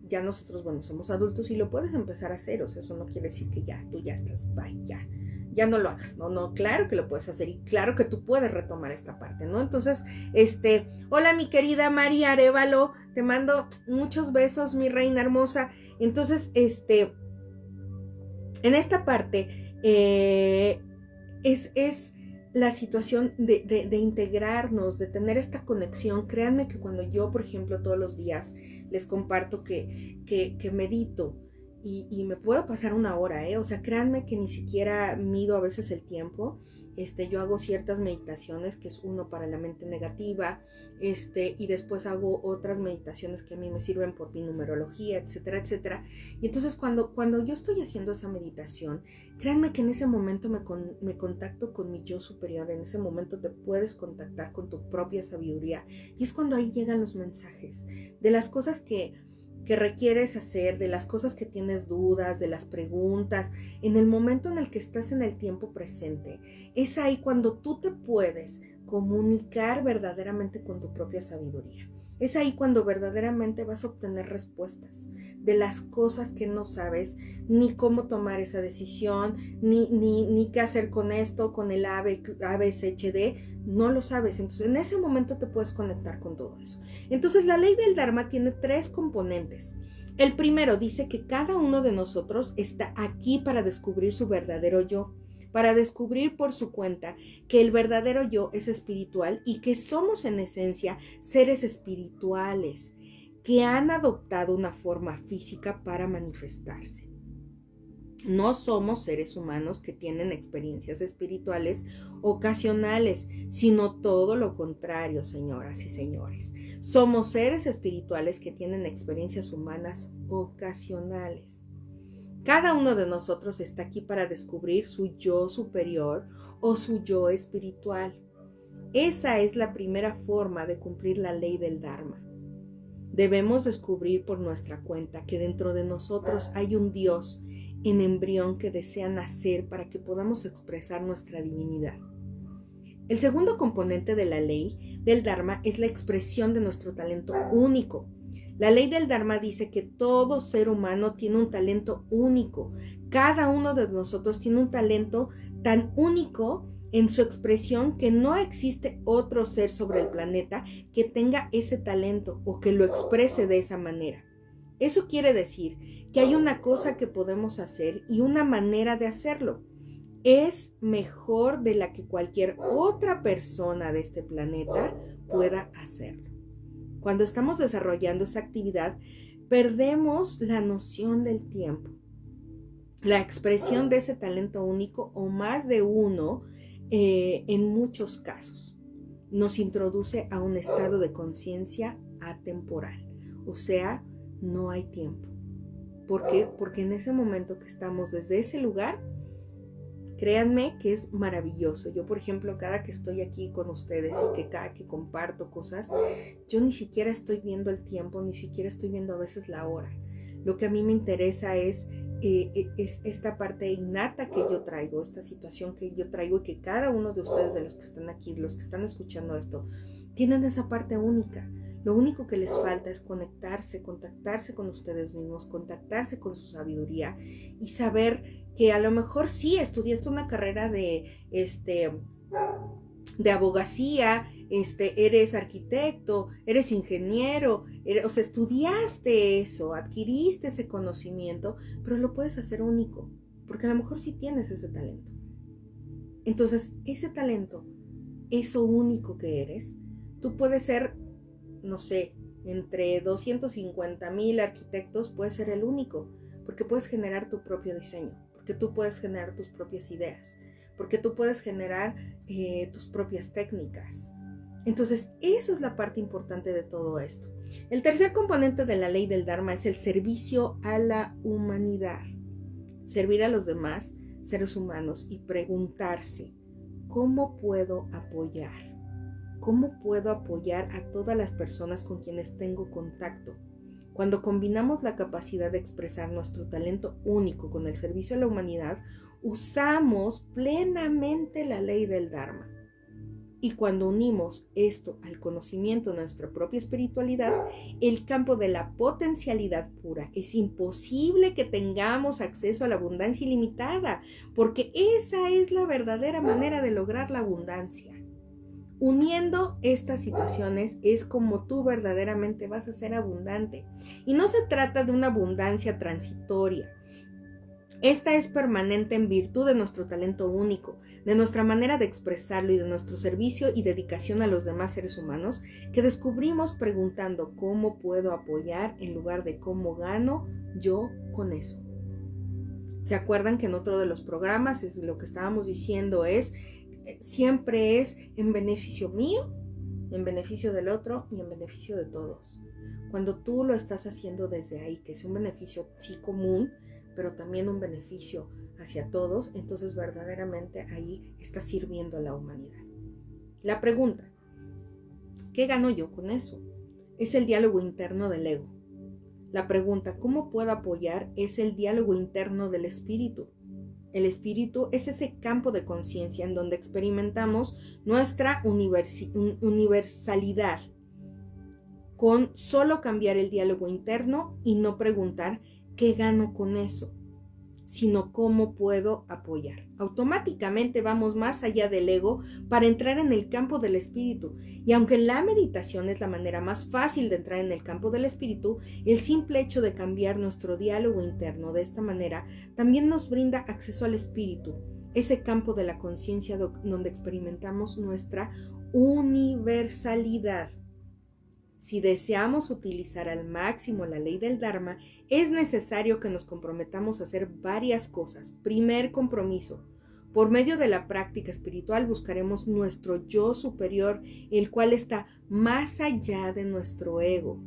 ya nosotros, bueno, somos adultos y lo puedes empezar a hacer, o sea, eso no quiere decir que ya, tú ya estás, bye, ya, ya no lo hagas, no, no, claro que lo puedes hacer y claro que tú puedes retomar esta parte, ¿no? Entonces, este, hola mi querida María Arevalo, te mando muchos besos, mi reina hermosa. Entonces, este, en esta parte eh, es, es la situación de, de, integrarnos, de tener esta conexión. Créanme que cuando yo, por ejemplo, todos los días les comparto que, que, que medito, y, me puedo pasar una hora, ¿eh? O sea, créanme que ni siquiera mido a veces el tiempo. Este, yo hago ciertas meditaciones, que es uno para la mente negativa, este, y después hago otras meditaciones que a mí me sirven por mi numerología, etcétera, etcétera. Y entonces cuando, cuando yo estoy haciendo esa meditación, créanme que en ese momento me, me contacto con mi yo superior, en ese momento te puedes contactar con tu propia sabiduría. Y es cuando ahí llegan los mensajes de las cosas que que requieres hacer, de las cosas que tienes dudas, de las preguntas, en el momento en el que estás en el tiempo presente, es ahí cuando tú te puedes comunicar verdaderamente con tu propia sabiduría. Es ahí cuando verdaderamente vas a obtener respuestas de las cosas que no sabes, ni cómo tomar esa decisión, ni, ni, ni qué hacer con esto, con el ABCHD, no lo sabes. Entonces en ese momento te puedes conectar con todo eso. Entonces la ley del Dharma tiene tres componentes. El primero dice que cada uno de nosotros está aquí para descubrir su verdadero yo para descubrir por su cuenta que el verdadero yo es espiritual y que somos en esencia seres espirituales que han adoptado una forma física para manifestarse. No somos seres humanos que tienen experiencias espirituales ocasionales, sino todo lo contrario, señoras y señores. Somos seres espirituales que tienen experiencias humanas ocasionales. Cada uno de nosotros está aquí para descubrir su yo superior o su yo espiritual. Esa es la primera forma de cumplir la ley del Dharma. Debemos descubrir por nuestra cuenta que dentro de nosotros hay un Dios en embrión que desea nacer para que podamos expresar nuestra divinidad. El segundo componente de la ley del Dharma es la expresión de nuestro talento único, la ley del Dharma dice que todo ser humano tiene un talento único. Cada uno de nosotros tiene un talento tan único en su expresión que no existe otro ser sobre el planeta que tenga ese talento o que lo exprese de esa manera. Eso quiere decir que hay una cosa que podemos hacer y una manera de hacerlo. Es mejor de la que cualquier otra persona de este planeta pueda hacerlo. Cuando estamos desarrollando esa actividad, perdemos la noción del tiempo. La expresión de ese talento único o más de uno eh, en muchos casos nos introduce a un estado de conciencia atemporal, o sea, no hay tiempo. ¿Por qué? Porque en ese momento que estamos desde ese lugar, Créanme que es maravilloso. Yo, por ejemplo, cada que estoy aquí con ustedes y que cada que comparto cosas, yo ni siquiera estoy viendo el tiempo, ni siquiera estoy viendo a veces la hora. Lo que a mí me interesa es, eh, es esta parte innata que yo traigo, esta situación que yo traigo y que cada uno de ustedes, de los que están aquí, los que están escuchando esto, tienen esa parte única. Lo único que les falta es conectarse, contactarse con ustedes mismos, contactarse con su sabiduría y saber que a lo mejor sí estudiaste una carrera de este de abogacía, este, eres arquitecto, eres ingeniero, o sea, estudiaste eso, adquiriste ese conocimiento, pero lo puedes hacer único, porque a lo mejor sí tienes ese talento. Entonces, ese talento, eso único que eres, tú puedes ser, no sé, entre 250 mil arquitectos, puedes ser el único, porque puedes generar tu propio diseño que tú puedes generar tus propias ideas, porque tú puedes generar eh, tus propias técnicas. Entonces, eso es la parte importante de todo esto. El tercer componente de la ley del Dharma es el servicio a la humanidad. Servir a los demás, seres humanos, y preguntarse, ¿cómo puedo apoyar? ¿Cómo puedo apoyar a todas las personas con quienes tengo contacto? Cuando combinamos la capacidad de expresar nuestro talento único con el servicio a la humanidad, usamos plenamente la ley del Dharma. Y cuando unimos esto al conocimiento de nuestra propia espiritualidad, el campo de la potencialidad pura, es imposible que tengamos acceso a la abundancia ilimitada, porque esa es la verdadera manera de lograr la abundancia. Uniendo estas situaciones es como tú verdaderamente vas a ser abundante. Y no se trata de una abundancia transitoria. Esta es permanente en virtud de nuestro talento único, de nuestra manera de expresarlo y de nuestro servicio y dedicación a los demás seres humanos que descubrimos preguntando cómo puedo apoyar en lugar de cómo gano yo con eso. ¿Se acuerdan que en otro de los programas lo que estábamos diciendo es siempre es en beneficio mío, en beneficio del otro y en beneficio de todos. Cuando tú lo estás haciendo desde ahí, que es un beneficio sí común, pero también un beneficio hacia todos, entonces verdaderamente ahí estás sirviendo a la humanidad. La pregunta, ¿qué gano yo con eso? Es el diálogo interno del ego. La pregunta, ¿cómo puedo apoyar? Es el diálogo interno del espíritu. El espíritu es ese campo de conciencia en donde experimentamos nuestra universalidad con solo cambiar el diálogo interno y no preguntar qué gano con eso sino cómo puedo apoyar. Automáticamente vamos más allá del ego para entrar en el campo del espíritu. Y aunque la meditación es la manera más fácil de entrar en el campo del espíritu, el simple hecho de cambiar nuestro diálogo interno de esta manera también nos brinda acceso al espíritu, ese campo de la conciencia donde experimentamos nuestra universalidad. Si deseamos utilizar al máximo la ley del Dharma, es necesario que nos comprometamos a hacer varias cosas. Primer compromiso. Por medio de la práctica espiritual buscaremos nuestro yo superior, el cual está más allá de nuestro ego.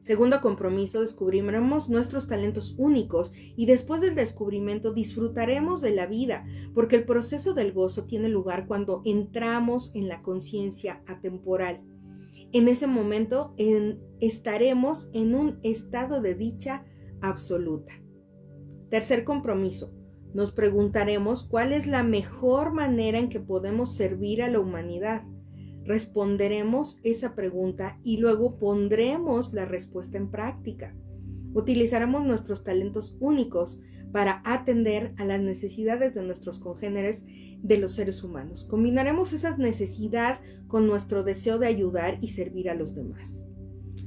Segundo compromiso, descubriremos nuestros talentos únicos y después del descubrimiento disfrutaremos de la vida, porque el proceso del gozo tiene lugar cuando entramos en la conciencia atemporal en ese momento estaremos en un estado de dicha absoluta. Tercer compromiso. Nos preguntaremos cuál es la mejor manera en que podemos servir a la humanidad. Responderemos esa pregunta y luego pondremos la respuesta en práctica. Utilizaremos nuestros talentos únicos para atender a las necesidades de nuestros congéneres de los seres humanos. Combinaremos esa necesidad con nuestro deseo de ayudar y servir a los demás.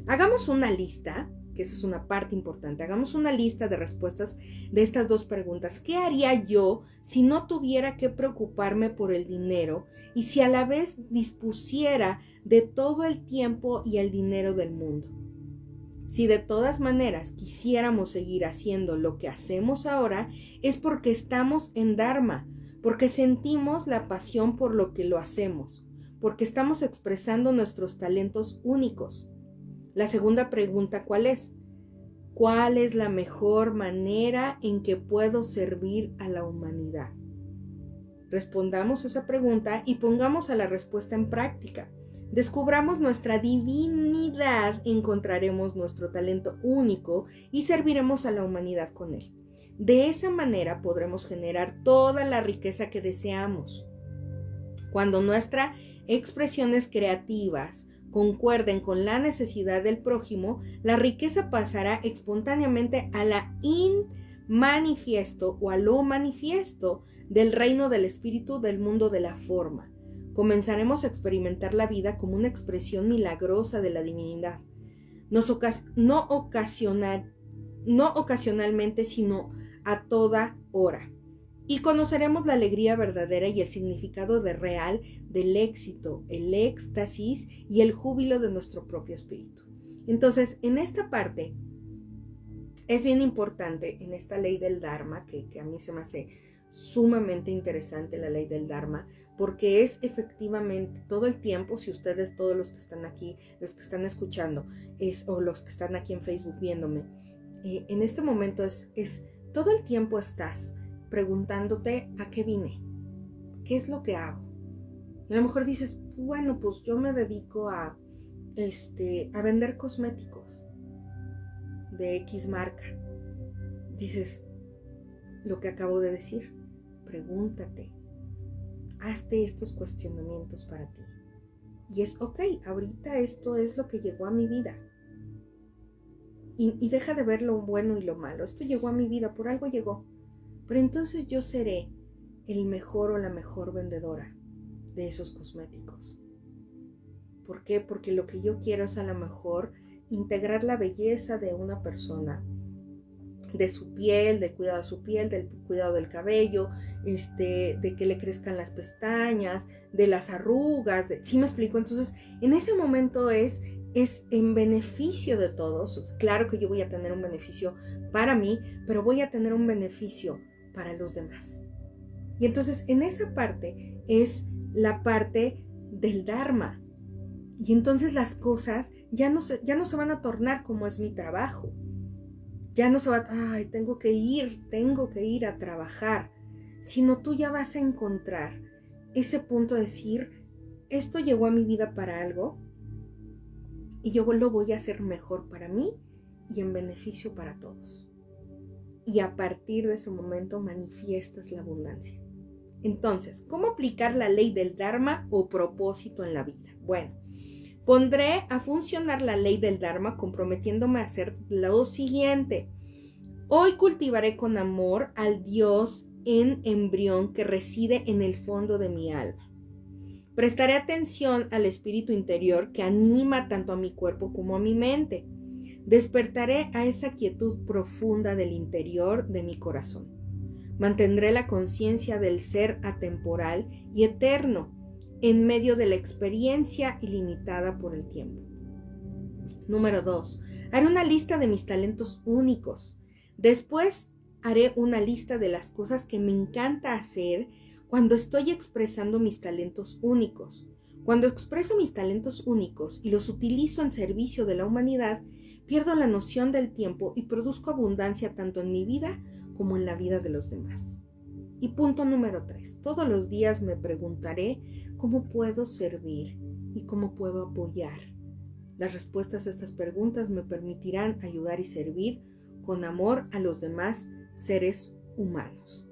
Hagamos una lista, que esa es una parte importante, hagamos una lista de respuestas de estas dos preguntas. ¿Qué haría yo si no tuviera que preocuparme por el dinero y si a la vez dispusiera de todo el tiempo y el dinero del mundo? Si de todas maneras quisiéramos seguir haciendo lo que hacemos ahora, es porque estamos en Dharma, porque sentimos la pasión por lo que lo hacemos, porque estamos expresando nuestros talentos únicos. La segunda pregunta, ¿cuál es? ¿Cuál es la mejor manera en que puedo servir a la humanidad? Respondamos esa pregunta y pongamos a la respuesta en práctica. Descubramos nuestra divinidad, encontraremos nuestro talento único y serviremos a la humanidad con él. De esa manera podremos generar toda la riqueza que deseamos. Cuando nuestras expresiones creativas concuerden con la necesidad del prójimo, la riqueza pasará espontáneamente a la inmanifiesto o a lo manifiesto del reino del espíritu del mundo de la forma. Comenzaremos a experimentar la vida como una expresión milagrosa de la divinidad. no, ocasional, no ocasionalmente, sino a toda hora y conoceremos la alegría verdadera y el significado de real del éxito, el éxtasis y el júbilo de nuestro propio espíritu. Entonces, en esta parte es bien importante, en esta ley del Dharma, que, a mí se me hace sumamente interesante la ley del Dharma, porque es efectivamente todo el tiempo, si ustedes, todos los que están aquí, los que están escuchando, es, o los que están aquí en Facebook viéndome, eh, en este momento es, es, todo el tiempo estás preguntándote a qué vine, qué es lo que hago. A lo mejor dices, bueno, pues yo me dedico a, este, a vender cosméticos de X marca. Dices lo que acabo de decir. Pregúntate, hazte estos cuestionamientos para ti. Y es, ok, ahorita esto es lo que llegó a mi vida. Y, deja de ver lo bueno y lo malo. Esto llegó a mi vida, por algo llegó. Pero entonces yo seré el mejor o la mejor vendedora de esos cosméticos. ¿Por qué? Porque lo que yo quiero es a lo mejor integrar la belleza de una persona, de su piel, del cuidado de su piel, del cuidado del cabello, este, de que le crezcan las pestañas, de las arrugas, de, ¿sí me explico? Entonces, en ese momento es es en beneficio de todos. Claro que yo voy a tener un beneficio para mí, pero voy a tener un beneficio para los demás. Y entonces en esa parte es la parte del Dharma. Y entonces las cosas ya no se, ya no se van a tornar como es mi trabajo. Ya no se va, ay, tengo que ir, tengo que ir a trabajar. Sino tú ya vas a encontrar ese punto de decir, esto llegó a mi vida para algo y yo lo voy a hacer mejor para mí y en beneficio para todos y a partir de ese momento manifiestas la abundancia. Entonces, ¿cómo aplicar la ley del Dharma o propósito en la vida? Bueno, pondré a funcionar la ley del Dharma comprometiéndome a hacer lo siguiente. Hoy cultivaré con amor al Dios en embrión que reside en el fondo de mi alma. Prestaré atención al espíritu interior que anima tanto a mi cuerpo como a mi mente Despertaré a esa quietud profunda del interior de mi corazón. Mantendré la conciencia del ser atemporal y eterno en medio de la experiencia ilimitada por el tiempo. Número 2. Haré una lista de mis talentos únicos. Después haré una lista de las cosas que me encanta hacer cuando estoy expresando mis talentos únicos. Cuando expreso mis talentos únicos y los utilizo en servicio de la humanidad, pierdo la noción del tiempo y produzco abundancia tanto en mi vida como en la vida de los demás. Y punto número tres, todos los días me preguntaré cómo puedo servir y cómo puedo apoyar. Las respuestas a estas preguntas me permitirán ayudar y servir con amor a los demás seres humanos.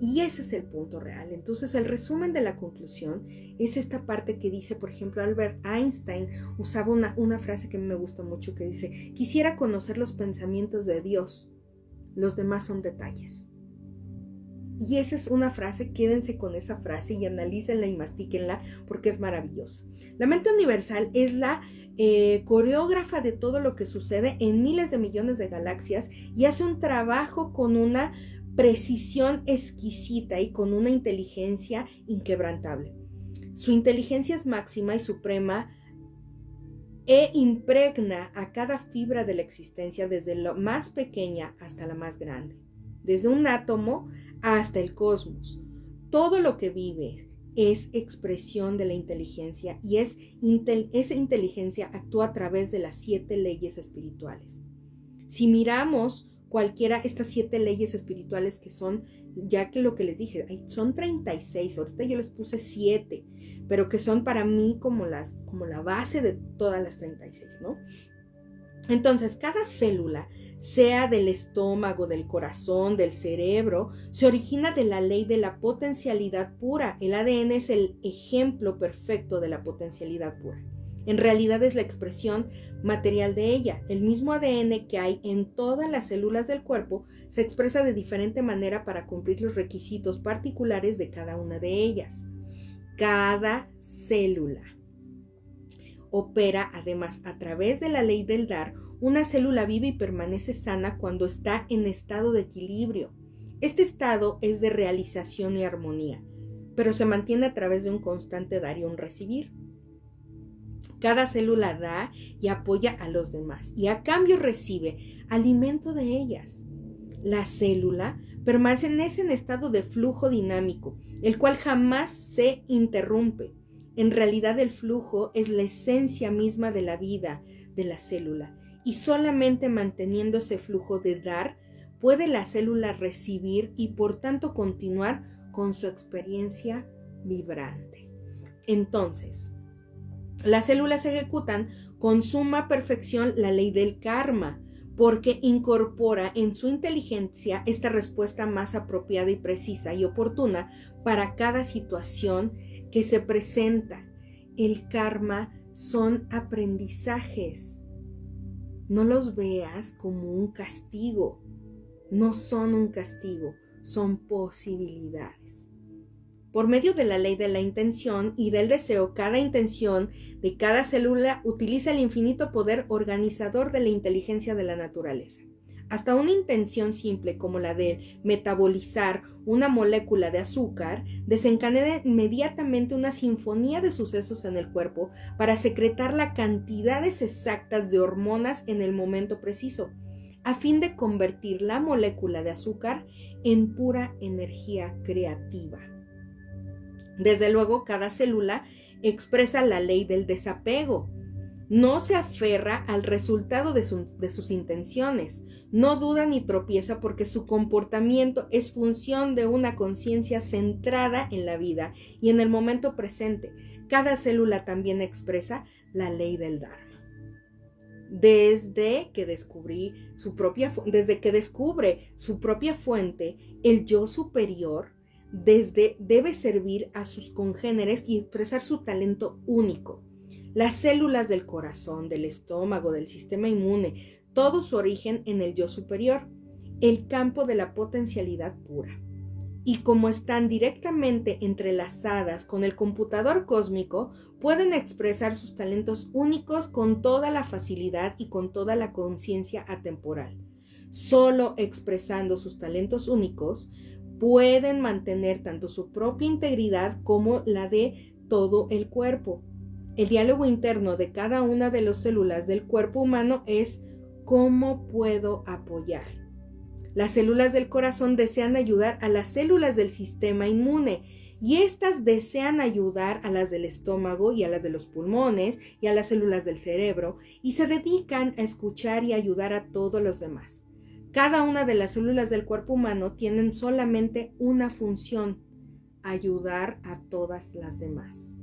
Y ese es el punto real. Entonces el resumen de la conclusión es esta parte que dice, por ejemplo, Albert Einstein usaba una, una frase que me gusta mucho que dice, quisiera conocer los pensamientos de Dios, los demás son detalles. Y esa es una frase, quédense con esa frase y analícenla y mastíquenla porque es maravillosa. La mente universal es la eh, coreógrafa de todo lo que sucede en miles de millones de galaxias y hace un trabajo con una precisión exquisita y con una inteligencia inquebrantable. Su inteligencia es máxima y suprema e impregna a cada fibra de la existencia desde la más pequeña hasta la más grande, desde un átomo hasta el cosmos. Todo lo que vive es expresión de la inteligencia y es esa inteligencia actúa a través de las siete leyes espirituales. Si miramos cualquiera, estas siete leyes espirituales que son, ya que lo que les dije, son 36, ahorita yo les puse siete, pero que son para mí como, las, como la base de todas las 36, ¿no? Entonces, cada célula, sea del estómago, del corazón, del cerebro, se origina de la ley de la potencialidad pura. El ADN es el ejemplo perfecto de la potencialidad pura. En realidad es la expresión material de ella. El mismo ADN que hay en todas las células del cuerpo se expresa de diferente manera para cumplir los requisitos particulares de cada una de ellas. Cada célula opera además a través de la ley del dar. Una célula vive y permanece sana cuando está en estado de equilibrio. Este estado es de realización y armonía, pero se mantiene a través de un constante dar y un recibir. Cada célula da y apoya a los demás y a cambio recibe alimento de ellas. La célula permanece en estado de flujo dinámico, el cual jamás se interrumpe. En realidad el flujo es la esencia misma de la vida de la célula y solamente manteniendo ese flujo de dar puede la célula recibir y por tanto continuar con su experiencia vibrante. Entonces, las células ejecutan con suma perfección la ley del karma, porque incorpora en su inteligencia esta respuesta más apropiada y precisa y oportuna para cada situación que se presenta. El karma son aprendizajes. No los veas como un castigo. No son un castigo, son posibilidades. Por medio de la ley de la intención y del deseo, cada intención de cada célula utiliza el infinito poder organizador de la inteligencia de la naturaleza. Hasta una intención simple como la de metabolizar una molécula de azúcar desencadena inmediatamente una sinfonía de sucesos en el cuerpo para secretar las cantidades exactas de hormonas en el momento preciso, a fin de convertir la molécula de azúcar en pura energía creativa. Desde luego, cada célula expresa la ley del desapego. No se aferra al resultado de, sus intenciones, no duda ni tropieza porque su comportamiento es función de una conciencia centrada en la vida y en el momento presente. Cada célula también expresa la ley del Dharma. Desde que su propia, desde que descubre su propia fuente, el yo superior desde debe servir a sus congéneres y expresar su talento único. Las células del corazón, del estómago, del sistema inmune, todo su origen en el yo superior, el campo de la potencialidad pura. Y como están directamente entrelazadas con el computador cósmico, pueden expresar sus talentos únicos con toda la facilidad y con toda la conciencia atemporal. Solo expresando sus talentos únicos, pueden mantener tanto su propia integridad como la de todo el cuerpo. El diálogo interno de cada una de las células del cuerpo humano es ¿cómo puedo apoyar? Las células del corazón desean ayudar a las células del sistema inmune y éstas desean ayudar a las del estómago y a las de los pulmones y a las células del cerebro y se dedican a escuchar y ayudar a todos los demás. Cada una de las células del cuerpo humano tienen solamente una función, ayudar a todas las demás.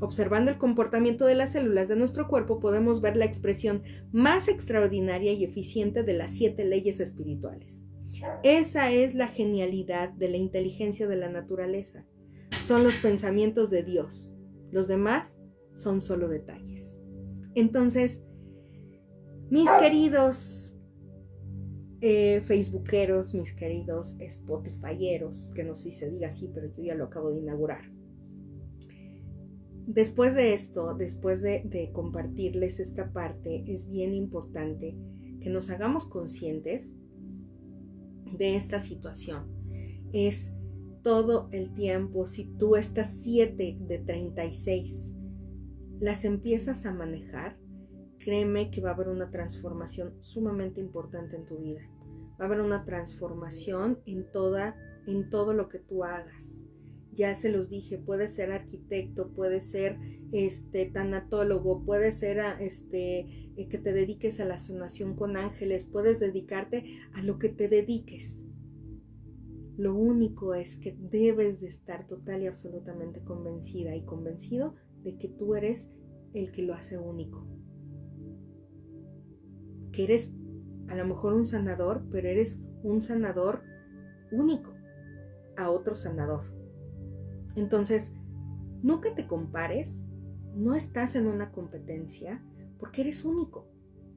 Observando el comportamiento de las células de nuestro cuerpo podemos ver la expresión más extraordinaria y eficiente de las siete leyes espirituales. Esa es la genialidad de la inteligencia de la naturaleza. Son los pensamientos de Dios. Los demás son solo detalles. Entonces, mis queridos eh, Facebookeros, mis queridos Spotifyeros, que no sé si se diga así, pero yo ya lo acabo de inaugurar. Después de esto, después de, compartirles esta parte, es bien importante que nos hagamos conscientes de esta situación. Es todo el tiempo, si tú estas 7 de 36 las empiezas a manejar, créeme que va a haber una transformación sumamente importante en tu vida. Va a haber una transformación en toda en todo lo que tú hagas. Ya se los dije, puede ser arquitecto, puede ser este tanatólogo, puede ser este eh, que te dediques a la sanación con ángeles, puedes dedicarte a lo que te dediques. Lo único es que debes de estar total y absolutamente convencida y convencido de que tú eres el que lo hace único. Que eres a lo mejor un sanador, pero eres un sanador único a otro sanador. Entonces, nunca te compares, no estás en una competencia porque eres único,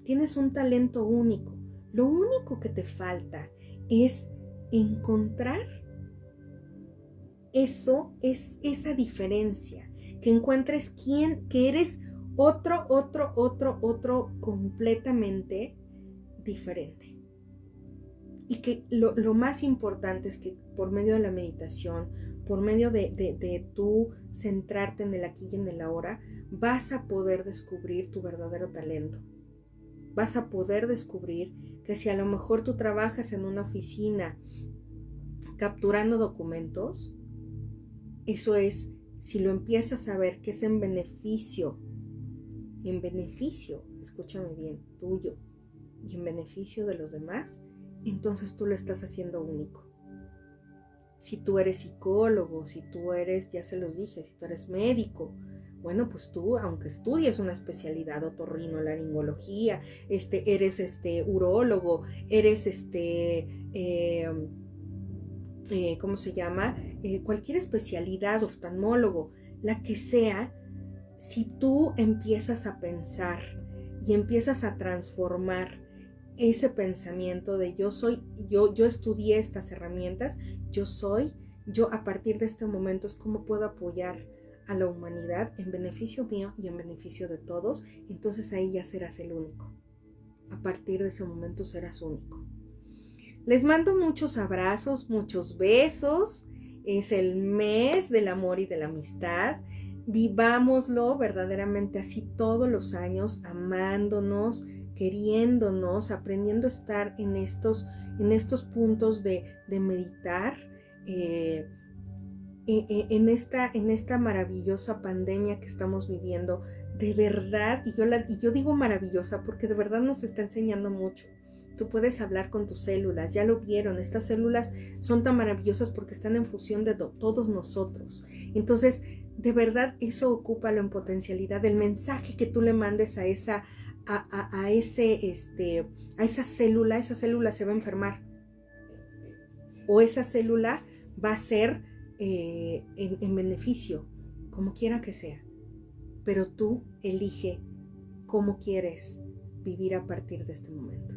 tienes un talento único. Lo único que te falta es encontrar eso, es esa diferencia, que encuentres quién, que eres otro, otro, otro, otro completamente diferente. Y que lo, lo más importante es que por medio de la meditación, por medio de, de, tú centrarte en el aquí y en el ahora, vas a poder descubrir tu verdadero talento. Vas a poder descubrir que si a lo mejor tú trabajas en una oficina capturando documentos, eso es, si lo empiezas a ver que es en beneficio, en beneficio, escúchame bien, tuyo y en beneficio de los demás, entonces tú lo estás haciendo único si tú eres psicólogo, si tú eres, ya se los dije, si tú eres médico, bueno, pues tú, aunque estudies una especialidad, otorrino, laringología, este, eres este urólogo, eres este, eh, eh, ¿cómo se llama? Eh, cualquier especialidad, oftalmólogo, la que sea, si tú empiezas a pensar y empiezas a transformar ese pensamiento de yo soy, yo, yo estudié estas herramientas, yo soy, yo a partir de este momento es cómo puedo apoyar a la humanidad en beneficio mío y en beneficio de todos, entonces ahí ya serás el único. A partir de ese momento serás único. Les mando muchos abrazos, muchos besos. Es el mes del amor y de la amistad. Vivámoslo verdaderamente así todos los años, amándonos, queriéndonos, aprendiendo a estar en estos, en estos puntos de, meditar, eh, e, e, en, esta, en esta maravillosa pandemia que estamos viviendo, de verdad, y yo, la, y yo digo maravillosa porque de verdad nos está enseñando mucho. Tú puedes hablar con tus células, ya lo vieron, estas células son tan maravillosas porque están en fusión de todos nosotros. Entonces, de verdad, eso ocupa en potencialidad, el mensaje que tú le mandes a esa a, ese, este, a esa célula, esa célula se va a enfermar. O esa célula va a ser eh, en, en beneficio, como quiera que sea. Pero tú elige cómo quieres vivir a partir de este momento.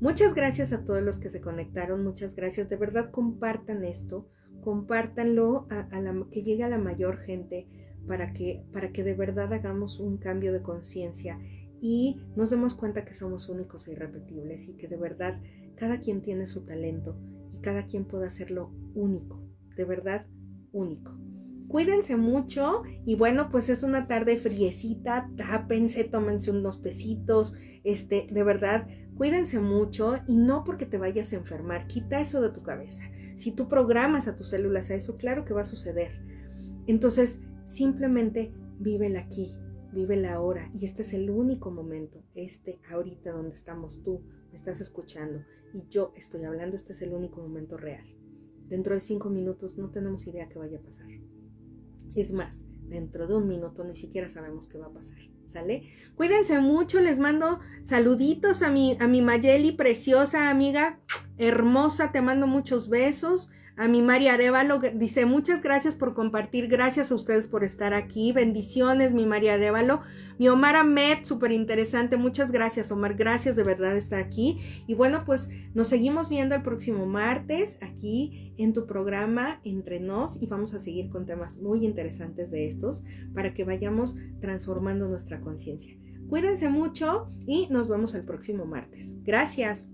Muchas gracias a todos los que se conectaron, muchas gracias. De verdad compartan esto, compártanlo a, la, que llegue a la mayor gente para que, para que de verdad hagamos un cambio de conciencia y nos demos cuenta que somos únicos e irrepetibles y que de verdad cada quien tiene su talento y cada quien puede hacerlo único, de verdad único. Cuídense mucho y bueno, pues es una tarde friecita, tápense, tómense unos tecitos, este, de verdad, cuídense mucho y no porque te vayas a enfermar, quita eso de tu cabeza. Si tú programas a tus células a eso, claro que va a suceder. Entonces, simplemente vive aquí, vive la hora y este es el único momento, este ahorita donde estamos tú, me estás escuchando y yo estoy hablando, este es el único momento real. Dentro de cinco minutos no tenemos idea qué vaya a pasar. Es más, dentro de un minuto ni siquiera sabemos qué va a pasar. ¿Sale? Cuídense mucho, les mando saluditos a mi, a mi Mayeli, preciosa amiga, hermosa, te mando muchos besos a mi María Arevalo, dice muchas gracias por compartir, gracias a ustedes por estar aquí, bendiciones mi María Arevalo, mi Omar Ahmed, súper interesante, muchas gracias Omar, gracias de verdad de estar aquí y bueno pues nos seguimos viendo el próximo martes aquí en tu programa Entre Nos y vamos a seguir con temas muy interesantes de estos para que vayamos transformando nuestra conciencia. Cuídense mucho y nos vemos el próximo martes. Gracias.